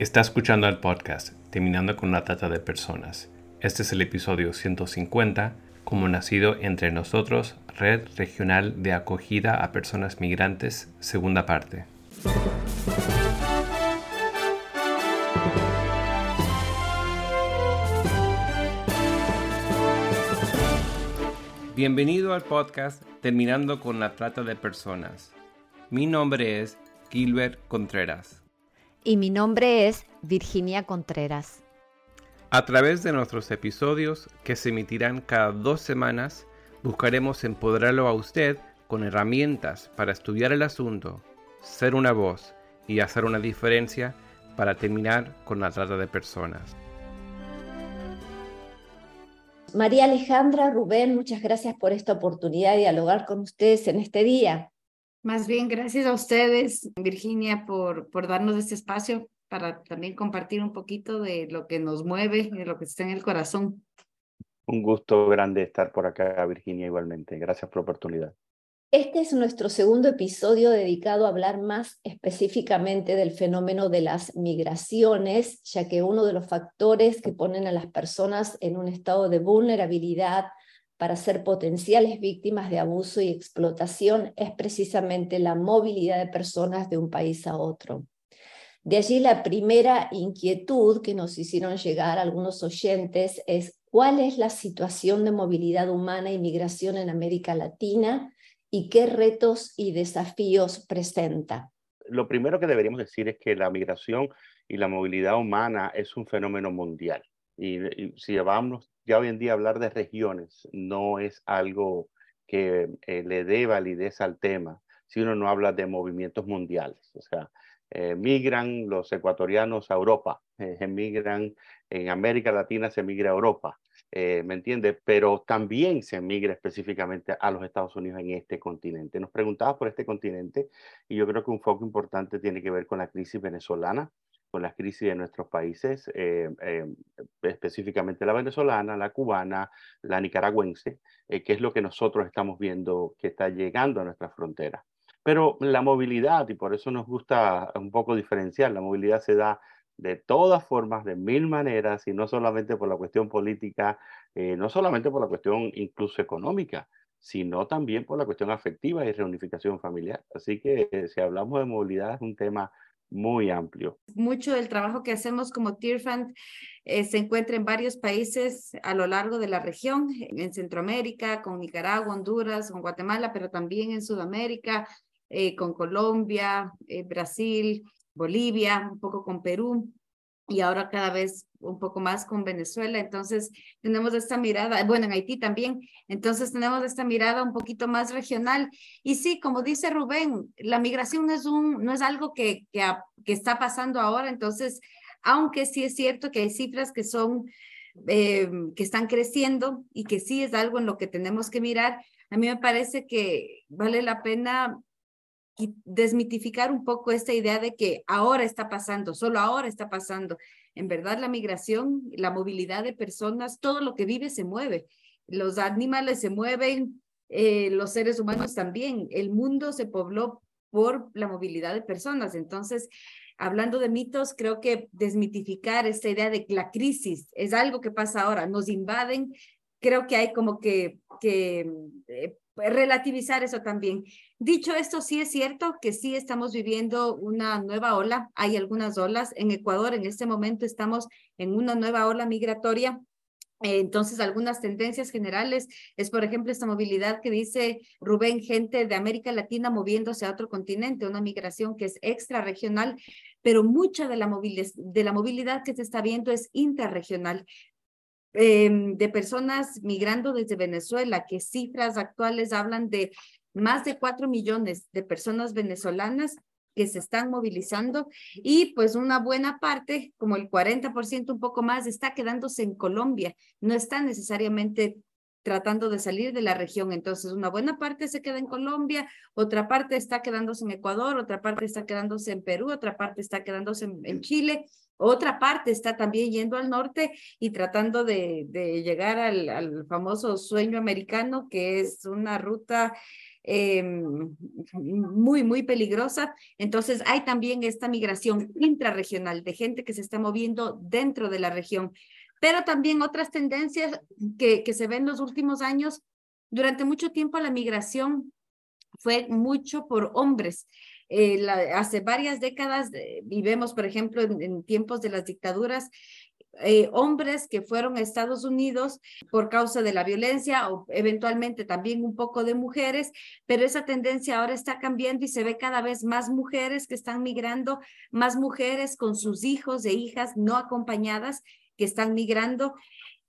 Está escuchando el podcast Terminando con la Trata de Personas. Este es el episodio 150, como nacido entre nosotros, Red Regional de Acogida a Personas Migrantes, segunda parte. Bienvenido al podcast Terminando con la Trata de Personas. Mi nombre es Gilbert Contreras y mi nombre es Virginia Contreras. A través de nuestros episodios, que se emitirán cada dos semanas, buscaremos empoderarlo a usted con herramientas para estudiar el asunto, ser una voz y hacer una diferencia para terminar con la trata de personas. María Alejandra, Rubén, muchas gracias por esta oportunidad de dialogar con ustedes en este día. Más bien, gracias a ustedes, Virginia, por, por darnos este espacio para también compartir un poquito de lo que nos mueve, de lo que está en el corazón. Un gusto grande estar por acá, Virginia, igualmente. Gracias por la oportunidad. Este es nuestro segundo episodio dedicado a hablar más específicamente del fenómeno de las migraciones, ya que uno de los factores que ponen a las personas en un estado de vulnerabilidad para ser potenciales víctimas de abuso y explotación es precisamente la movilidad de personas de un país a otro. De allí la primera inquietud que nos hicieron llegar algunos oyentes es cuál es la situación de movilidad humana y migración en América Latina y qué retos y desafíos presenta. Lo primero que deberíamos decir es que la migración y la movilidad humana es un fenómeno mundial. Y, si vamos ya hoy en día hablar de regiones no es algo que eh, le dé validez al tema si uno no habla de movimientos mundiales. O sea, eh, migran los ecuatorianos a Europa, eh, emigran en América Latina, se migra a Europa, ¿me entiende? Pero también se migra específicamente a los Estados Unidos en este continente. Nos preguntabas por este continente y yo creo que un foco importante tiene que ver con la crisis venezolana con las crisis de nuestros países, eh, eh, específicamente la venezolana, la cubana, la nicaragüense, eh, que es lo que nosotros estamos viendo que está llegando a nuestra frontera. Pero la movilidad, y por eso nos gusta un poco diferenciar, la movilidad se da de todas formas, de mil maneras, y no solamente por la cuestión política, no solamente por la cuestión incluso económica, sino también por la cuestión afectiva y reunificación familiar. Así que si hablamos de movilidad es un tema muy amplio. Mucho del trabajo que hacemos como Tear Fund eh, se encuentra en varios países a lo largo de la región, en Centroamérica, con Nicaragua, Honduras, con Guatemala, pero también en Sudamérica, eh, con Colombia, eh, Brasil, Bolivia, un poco con Perú y ahora cada vez un poco más con Venezuela. Entonces, tenemos esta mirada, bueno, en Haití también, entonces tenemos esta mirada un poquito más regional. Y sí, como dice Rubén, la migración no es, un, no es algo que, que, está pasando ahora, entonces, aunque sí es cierto que hay cifras que son, eh, que están creciendo y que sí es algo en lo que tenemos que mirar, a mí me parece que vale la pena desmitificar un poco esta idea de que ahora está pasando, solo ahora está pasando. En verdad, la migración, la movilidad de personas, todo lo que vive se mueve. Los animales se mueven, eh, los seres humanos también. El mundo se pobló por la movilidad de personas. Entonces, hablando de mitos, creo que desmitificar esta idea de que la crisis es algo que pasa ahora, nos invaden, creo que hay como que, que eh, relativizar eso también. Dicho esto, sí es cierto que sí estamos viviendo una nueva ola. Hay algunas olas. En Ecuador en este momento estamos en una nueva ola migratoria. Entonces, algunas tendencias generales es, por ejemplo, esta movilidad que dice Rubén, gente de América Latina moviéndose a otro continente, una migración que es extrarregional, pero mucha de la, de la movilidad que se está viendo es interregional. Em, de personas migrando desde Venezuela, que cifras actuales hablan de más de cuatro millones de personas venezolanas que se están movilizando y pues una buena parte, como el 40%, un poco más, está quedándose en Colombia, no está necesariamente tratando de salir de la región. Entonces, una buena parte se queda en Colombia, otra parte está quedándose en Ecuador, otra parte está quedándose en Perú, otra parte está quedándose en, Chile, otra parte está también yendo al norte y tratando de, llegar al, al famoso sueño americano, que es una ruta em, muy, muy peligrosa. Entonces hay también esta migración intrarregional de gente que se está moviendo dentro de la región. Pero también otras tendencias que, que se ven en los últimos años. Durante mucho tiempo la migración fue mucho por hombres. Eh, hace varias décadas, eh, vivemos, por ejemplo, en, tiempos de las dictaduras, eh, hombres que fueron a Estados Unidos por causa de la violencia o eventualmente también un poco de mujeres, pero esa tendencia ahora está cambiando y se ve cada vez más mujeres que están migrando, más mujeres con sus hijos e hijas no acompañadas que están migrando,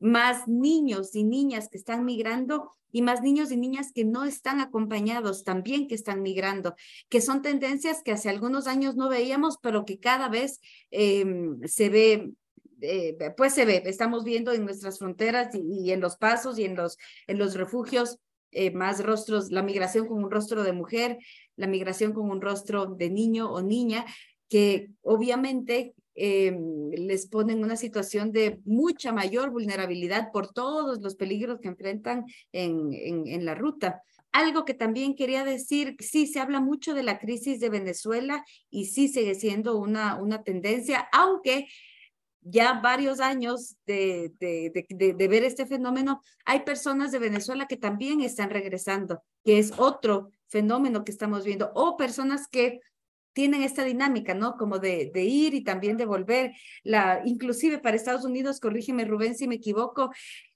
más niños y niñas que están migrando y más niños y niñas que no están acompañados también que están migrando, que son tendencias que hace algunos años no veíamos, pero que cada vez em, se ve eh, pues se ve, estamos viendo en nuestras fronteras y, en los pasos y en los, en los refugios eh, más rostros, la migración con un rostro de mujer, la migración con un rostro de niño o niña, que obviamente em, les ponen una situación de mucha mayor vulnerabilidad por todos los peligros que enfrentan en, en, en la ruta. Algo que también quería decir, sí se habla mucho de la crisis de Venezuela y sí sigue siendo una, una tendencia, aunque ya varios años de, ver este fenómeno, hay personas de Venezuela que también están regresando, que es otro fenómeno que estamos viendo, o personas que tienen esta dinámica, ¿no? Como de, ir y también de volver. La, inclusive para Estados Unidos, corrígeme Rubén si me equivoco,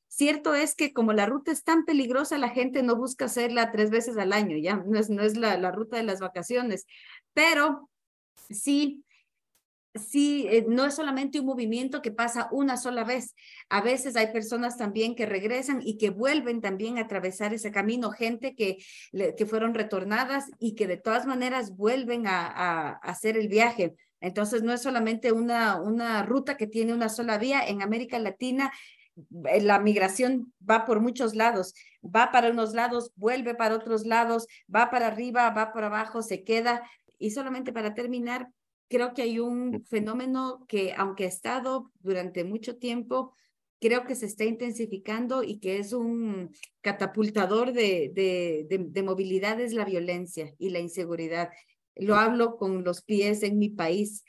cierto es que como la ruta es tan peligrosa, la gente no busca hacerla tres veces al año, ya no es, no es la, la ruta de las vacaciones, pero sí sí, eh, no es solamente un movimiento que pasa una sola vez. A veces hay personas también que regresan y que vuelven también a atravesar ese camino, gente que, que fueron retornadas y que de todas maneras vuelven a, a, hacer el viaje. Entonces, no es solamente una, una ruta que tiene una sola vía. En América Latina, eh, la migración va por muchos lados, va para unos lados, vuelve para otros lados, va para arriba, va para abajo, se queda. Y solamente para terminar, creo que hay un fenómeno que, aunque ha estado durante mucho tiempo, creo que se está intensificando y que es un catapultador de, de, de, movilidad, es la violencia y la inseguridad. Lo hablo con los pies en mi país,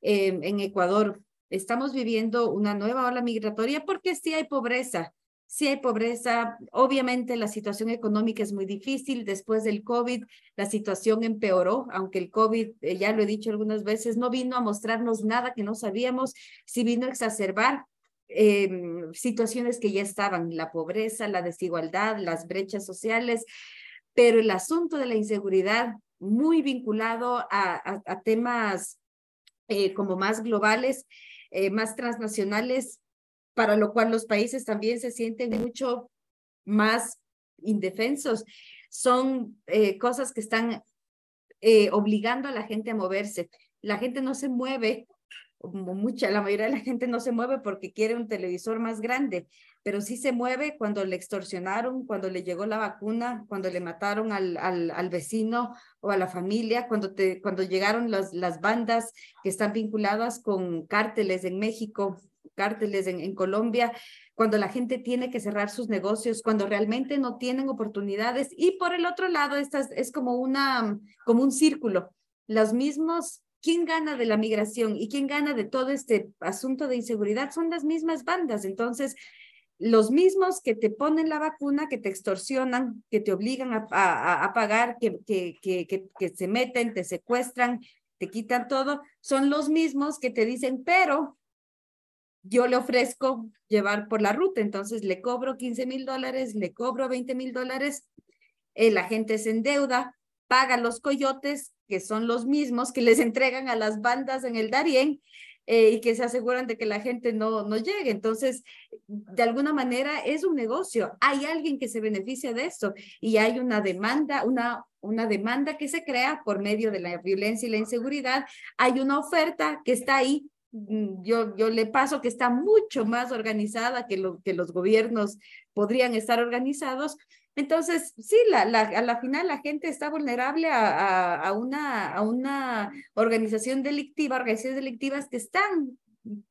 em, en Ecuador. Estamos viviendo una nueva ola migratoria porque sí hay pobreza, Sí hay pobreza, obviamente la situación económica es muy difícil. Después del COVID, la situación empeoró, aunque el COVID, eh, ya lo he dicho algunas veces, no vino a mostrarnos nada que no sabíamos, sí vino a exacerbar em, situaciones que ya estaban, la pobreza, la desigualdad, las brechas sociales, pero el asunto de la inseguridad, muy vinculado a, a, temas eh, como más globales, eh, más transnacionales, para lo cual los países también se sienten mucho más indefensos. Son eh, cosas que están eh, obligando a la gente a moverse. La gente no se mueve, mucha, la mayoría de la gente no se mueve porque quiere un televisor más grande, pero sí se mueve cuando le extorsionaron, cuando le llegó la vacuna, cuando le mataron al, al, al vecino o a la familia, cuando, te, cuando llegaron las, las bandas que están vinculadas con cárteles en México cárteles en, Colombia, cuando la gente tiene que cerrar sus negocios, cuando realmente no tienen oportunidades. Y por el otro lado, esta es, como, una, como un círculo. Los mismos, ¿quién gana de la migración y quién gana de todo este asunto de inseguridad? Son las mismas bandas. Entonces, los mismos que te ponen la vacuna, que te extorsionan, que te obligan a, a, a pagar, que, que, que, que, se meten, te secuestran, te quitan todo, son los mismos que te dicen, pero yo le ofrezco llevar por la ruta, entonces le cobro 15 mil dólares, le cobro 20 mil dólares, la gente se endeuda, paga los coyotes, que son los mismos que les entregan a las bandas en el Darién, eh, y que se aseguran de que la gente no, no llegue. Entonces, de alguna manera es un negocio. Hay alguien que se beneficia de esto y hay una demanda, una, una demanda que se crea por medio de la violencia y la inseguridad. Hay una oferta que está ahí yo, yo le paso que está mucho más organizada que, lo, que los gobiernos podrían estar organizados. Entonces, sí, la, la, a la final la gente está vulnerable a, a, una, a una organización delictiva, organizaciones delictivas que están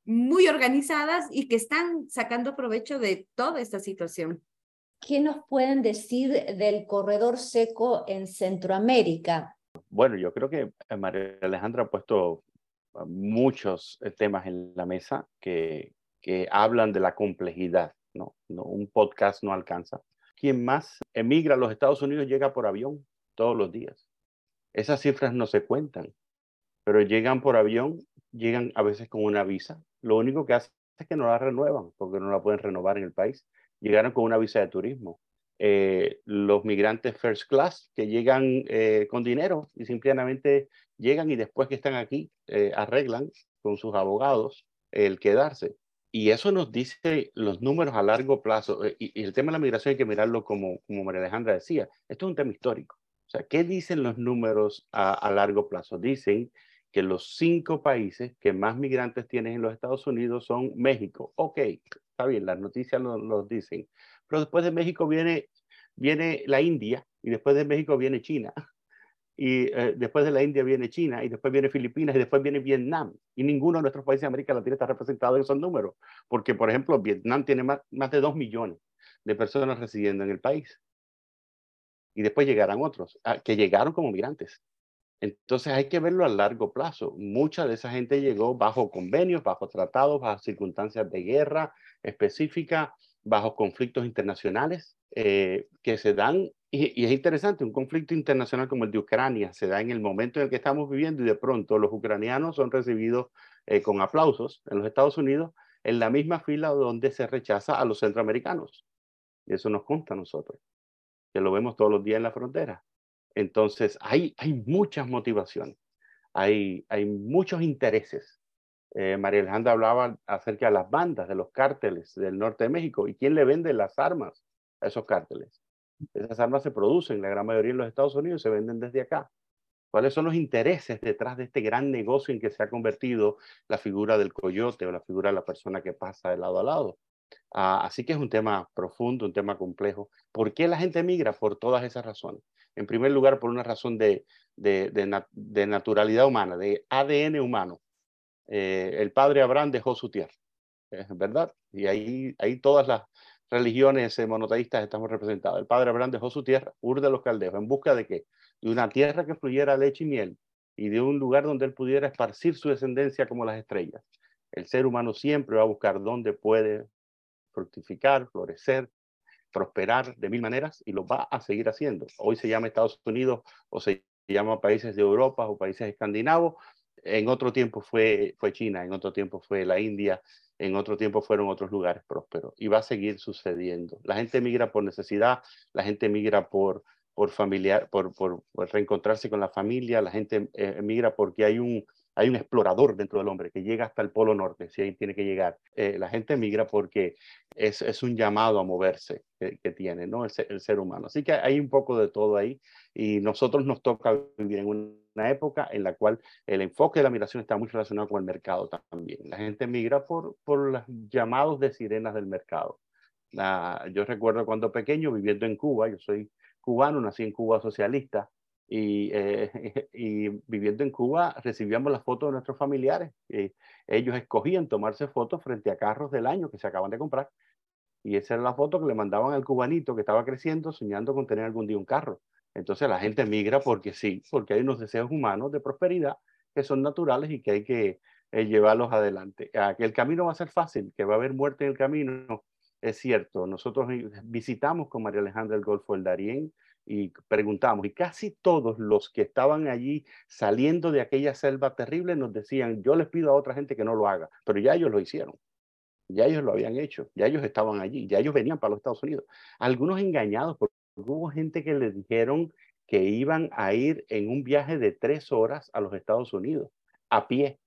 muy organizadas y que están sacando provecho de toda esta situación. ¿qué nos pueden decir del corredor seco en Centroamérica? Bueno, yo creo que eh, María Alejandra ha puesto muchos eh, temas en la mesa que, que hablan de la complejidad, ¿no? ¿no? Un podcast no alcanza. Quien más emigra a los Estados Unidos llega por avión todos los días. Esas cifras no se cuentan, pero llegan por avión, llegan a veces con una visa. Lo único que hace es que no la renuevan, porque no la pueden renovar en el país. Llegaron con una visa de turismo. Eh, los migrantes first class que llegan eh, con dinero y simplemente llegan y después que están aquí eh, arreglan con sus abogados el quedarse. Y eso nos dice los números a largo plazo. Y, el tema de la migración hay que mirarlo como, como María Alejandra decía. Esto es un tema histórico. O sea, ¿qué dicen los números a, largo plazo? Dicen que los cinco países que más migrantes tienen en los Estados Unidos son México. Ok, está bien, las noticias nos lo dicen. Pero después de México viene, viene la India y después de México viene China. Y eh, después de la India viene China y después viene Filipinas y después viene Vietnam. Y ninguno de nuestros países de América Latina está representado en esos números. Porque, por ejemplo, Vietnam tiene más, más de dos millones de personas residiendo en el país. Y después llegarán otros, ah, que llegaron como migrantes. Entonces hay que verlo a largo plazo. Mucha de esa gente llegó bajo convenios, bajo tratados, bajo circunstancias de guerra específica, bajo conflictos internacionales eh, que se dan. Y, es interesante, un conflicto internacional como el de Ucrania se da en el momento en el que estamos viviendo y de pronto los ucranianos son recibidos eh, con aplausos en los Estados Unidos en la misma fila donde se rechaza a los centroamericanos. Y eso nos consta a nosotros, que lo vemos todos los días en la frontera. Entonces, hay, hay muchas motivaciones, hay, hay muchos intereses. Eh, María Alejandra hablaba acerca de las bandas, de los cárteles del norte de México. ¿Y quién le vende las armas a esos cárteles? Esas armas se producen, la gran mayoría en los Estados Unidos, se venden desde acá. ¿Cuáles son los intereses detrás de este gran negocio en que se ha convertido la figura del coyote o la figura de la persona que pasa de lado a lado? Uh, así que es un tema profundo, un tema complejo. ¿Por qué la gente migra? Por todas esas razones. En primer lugar, por una razón de, de naturalidad humana, de ADN humano. Eh, el padre Abraham dejó su tierra, ¿verdad? Y ahí, ahí todas las religiones monoteístas estamos representadas. El padre Abraham dejó su tierra, Ur de los Caldeos, en busca de qué? De una tierra que fluyera leche y miel y de un lugar donde él pudiera esparcir su descendencia como las estrellas. El ser humano siempre va a buscar dónde puede fructificar, florecer, prosperar de mil maneras y lo va a seguir haciendo. Hoy se llama Estados Unidos o se llama países de Europa o países escandinavos. En otro tiempo fue, fue China, en otro tiempo fue la India, en otro tiempo fueron otros lugares prósperos y va a seguir sucediendo. La gente migra por necesidad, la gente migra por, por familiar, por, por, reencontrarse con la familia, la gente eh, migra porque hay un, hay un explorador dentro del hombre que llega hasta el Polo Norte, si ahí tiene que llegar. Eh, la gente migra porque es, un llamado a moverse que, tiene ¿no? el, ser humano. Así que hay un poco de todo ahí y nosotros nos toca vivir en una época en la cual el enfoque de la migración está muy relacionado con el mercado también. La gente migra por, los llamados de sirenas del mercado. Uh, yo recuerdo cuando pequeño viviendo en Cuba, yo soy cubano, nací en Cuba socialista, y, eh, y, viviendo en Cuba recibíamos las fotos de nuestros familiares. Y ellos escogían tomarse fotos frente a carros del año que se acaban de comprar. Y esa era la foto que le mandaban al cubanito que estaba creciendo soñando con tener algún día un carro. Entonces la gente migra porque sí, porque hay unos deseos humanos de prosperidad que son naturales y que hay que eh, llevarlos adelante. Ah, que el camino va a ser fácil, que va a haber muerte en el camino, es cierto. Nosotros visitamos con María Alejandra el Golfo del Darién, y preguntamos, y casi todos los que estaban allí saliendo de aquella selva terrible nos decían, yo les pido a otra gente que no lo haga, pero ya ellos lo hicieron, ya ellos lo habían hecho, ya ellos estaban allí, ya ellos venían para los Estados Unidos. Algunos engañados, porque hubo gente que les dijeron que iban a ir en un viaje de tres horas a los Estados Unidos, a pie.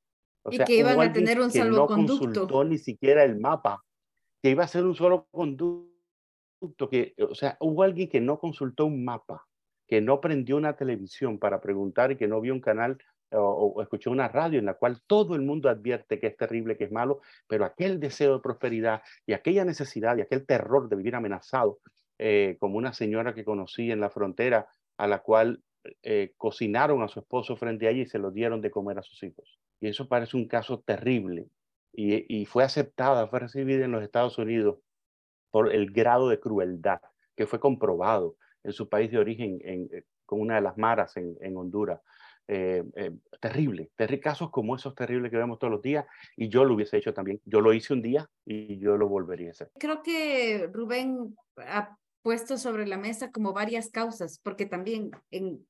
O y sea, que iban a tener un salvoconducto. No consultó ni siquiera el mapa, que iba a ser un solo conducto que, o sea, hubo alguien que no consultó un mapa, que no prendió una televisión para preguntar y que no vio un canal o, o, escuchó una radio en la cual todo el mundo advierte que es terrible, que es malo, pero aquel deseo de prosperidad y aquella necesidad y aquel terror de vivir amenazado, eh, como una señora que conocí en la frontera, a la cual eh, cocinaron a su esposo frente a ella y se lo dieron de comer a sus hijos. Y eso parece un caso terrible. Y, y fue aceptada, fue recibida en los Estados Unidos por el grado de crueldad que fue comprobado en su país de origen en, eh, con una de las maras en, en Honduras. Eh, eh, terrible, casos como esos terribles que vemos todos los días y yo lo hubiese hecho también. Yo lo hice un día y yo lo volvería a hacer. Creo que Rubén ha puesto sobre la mesa como varias causas, porque también en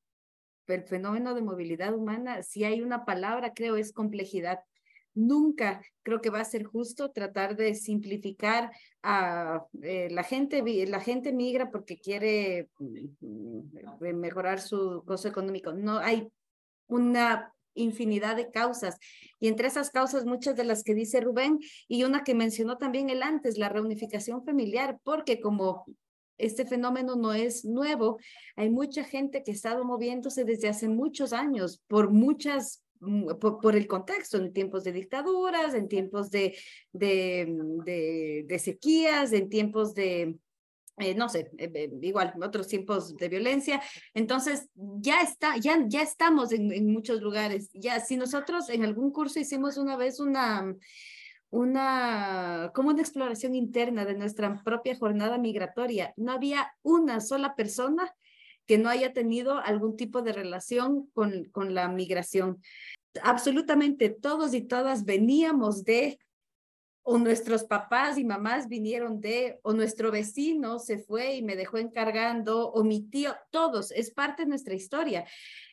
el fenómeno de movilidad humana, si hay una palabra, creo, es complejidad. Nunca creo que va a ser justo tratar de simplificar a eh, la gente. La gente migra porque quiere mm, mejorar su gozo económico. No hay una infinidad de causas. Y entre esas causas, muchas de las que dice Rubén y una que mencionó también él antes, la reunificación familiar, porque como este fenómeno no es nuevo, hay mucha gente que ha estado moviéndose desde hace muchos años por muchas mm, por, el contexto, en tiempos de dictaduras, en tiempos de, de, de sequías, en tiempos de, eh, no sé, eh, eh, igual, otros tiempos de violencia. Entonces, ya está, ya, ya estamos en, en, muchos lugares. Ya, si nosotros en algún curso hicimos una vez una, una, como una exploración interna de nuestra propia jornada migratoria, no había una sola persona que no haya tenido algún tipo de relación con, con la migración. Absolutamente todos y todas veníamos de o nuestros papás y mamás vinieron de, o nuestro vecino se fue y me dejó encargando, o mi tío, todos, es parte de nuestra historia.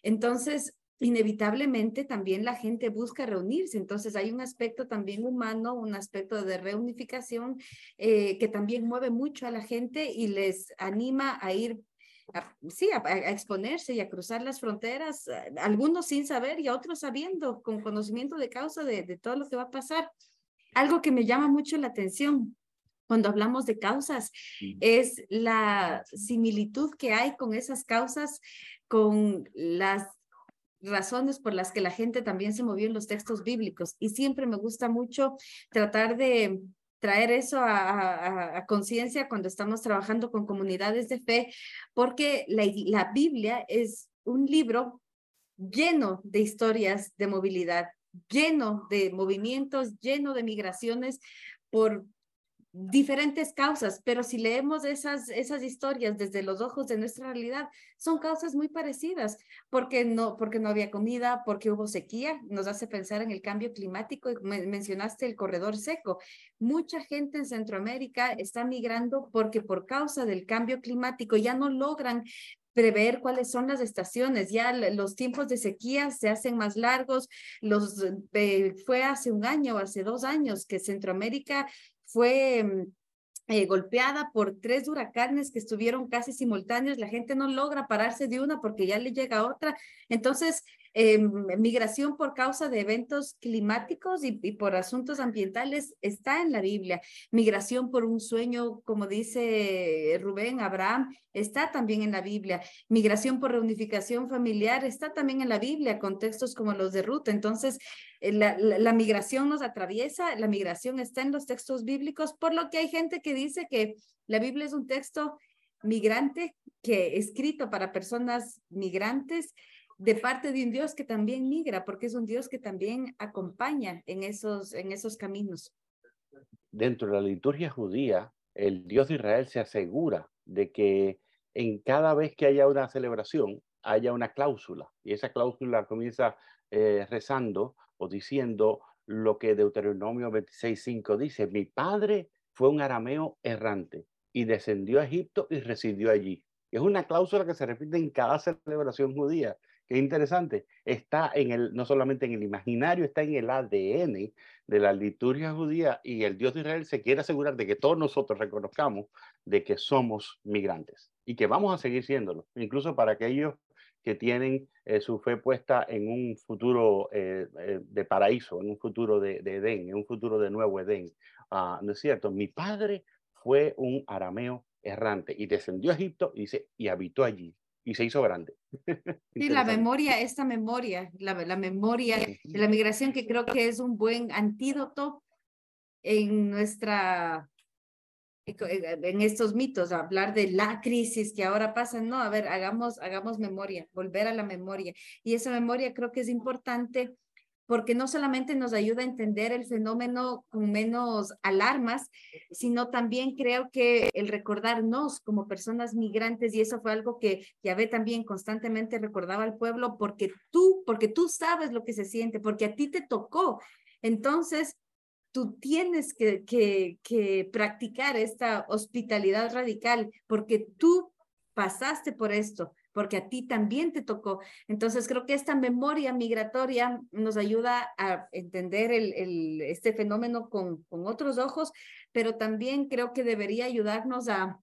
Entonces, inevitablemente también la gente busca reunirse. Entonces hay un aspecto también humano, un aspecto de reunificación eh, que también mueve mucho a la gente y les anima a ir. Sí, a, exponerse y a cruzar las fronteras, algunos sin saber y otros sabiendo, con conocimiento de causa de, de todo lo que va a pasar algo que me llama mucho la atención cuando hablamos de causas es la similitud que hay con esas causas, con las razones por las que la gente también se movió en los textos bíblicos. Y siempre me gusta mucho tratar de traer eso a, conciencia cuando estamos trabajando con comunidades de fe, porque la, la Biblia es un libro lleno de historias de movilidad, lleno de movimientos, lleno de migraciones por diferentes causas, pero si leemos esas, esas historias desde los ojos de nuestra realidad, son causas muy parecidas, porque no, porque no había comida, porque hubo sequía, nos hace pensar en el cambio climático, mencionaste el corredor seco. Mucha gente en Centroamérica está migrando porque por causa del cambio climático ya no logran prever cuáles son las estaciones. Ya los tiempos de sequía se hacen más largos. Los, eh, fue hace un año, hace dos años que Centroamérica fue mm, eh, golpeada por tres huracanes que estuvieron casi simultáneos. La gente no logra pararse de una porque ya le llega otra. Entonces, eh, migración por causa de eventos climáticos y, por asuntos ambientales está en la Biblia. Migración por un sueño, como dice Rubén, Abraham, está también en la Biblia. Migración por reunificación familiar está también en la Biblia, contextos como los de Ruth. Entonces, eh, la, la, migración nos atraviesa, la migración está en los textos bíblicos, por lo que hay gente que dice que la Biblia es un texto migrante que escrito para personas migrantes de parte de un Dios que también migra, porque es un Dios que también acompaña en esos, en esos caminos. Dentro de la liturgia judía, el Dios de Israel se asegura de que en cada vez que haya una celebración, haya una cláusula. Y esa cláusula comienza eh, rezando o diciendo lo que Deuteronomio 26.5 dice, mi padre fue un arameo errante y descendió a Egipto y residió allí. Es una cláusula que se repite en cada celebración judía qué interesante, está en el, no solamente en el imaginario, está en el ADN de la liturgia judía y el Dios de Israel se quiere asegurar de que todos nosotros reconozcamos de que somos migrantes y que vamos a seguir siéndolo, incluso para aquellos que tienen eh, su fe puesta en un futuro eh, eh, de paraíso, en un futuro de, Edén, en un futuro de nuevo Edén. Ah, ¿No es cierto? Mi padre fue un arameo errante y descendió a Egipto y, dice, y habitó allí y se hizo grande. sí, la memoria, esta memoria, la, la memoria de la migración que creo que es un buen antídoto en nuestra en estos mitos, hablar de la crisis que ahora pasa, no, a ver, hagamos, hagamos memoria, volver a la memoria. Y esa memoria creo que es importante porque no solamente nos ayuda a entender el fenómeno con menos alarmas, sino también creo que el recordarnos como personas migrantes, y eso fue algo que Yahvé también constantemente recordaba al pueblo, porque tú, porque tú sabes lo que se siente, porque a ti te tocó. Entonces, tú tienes que, que, que practicar esta hospitalidad radical, porque tú pasaste por esto porque a ti también te tocó. Entonces, creo que esta memoria migratoria nos ayuda a entender este fenómeno con, con otros ojos, pero también creo que debería ayudarnos a,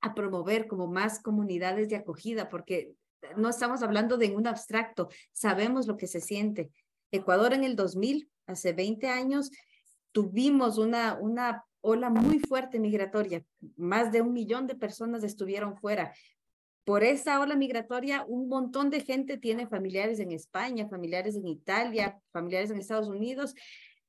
a promover como más comunidades de acogida, porque no estamos hablando de un abstracto, sabemos lo que se siente. Ecuador en el 2000, hace 20 años, tuvimos una, una ola muy fuerte migratoria. Más de un millón de personas estuvieron fuera por esa ola migratoria, un montón de gente tiene familiares en España, familiares en Italia, familiares en Estados Unidos.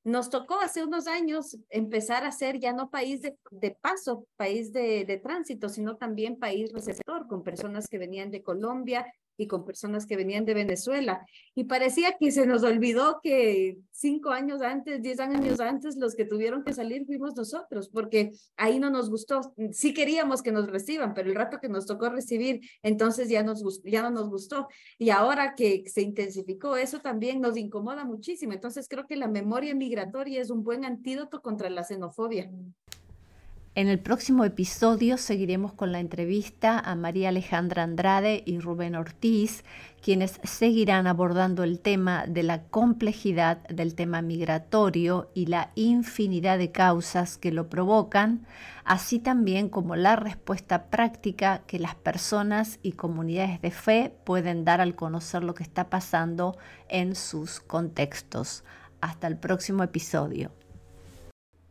Nos tocó hace unos años empezar a ser ya no país de, paso, país de, de tránsito, sino también país receptor, con personas que venían de Colombia, y con personas que venían de Venezuela. Y parecía que se nos olvidó que cinco años antes, diez años antes, los que tuvieron que salir fuimos nosotros, porque ahí no nos gustó. Sí queríamos que nos reciban, pero el rato que nos tocó recibir, entonces ya, nos, ya no nos gustó. Y ahora que se intensificó, eso también nos incomoda muchísimo. Entonces creo que la memoria migratoria es un buen antídoto contra la xenofobia. En el próximo episodio seguiremos con la entrevista a María Alejandra Andrade y Rubén Ortiz, quienes seguirán abordando el tema de la complejidad del tema migratorio y la infinidad de causas que lo provocan, así también como la respuesta práctica que las personas y comunidades de fe pueden dar al conocer lo que está pasando en sus contextos. Hasta el próximo episodio.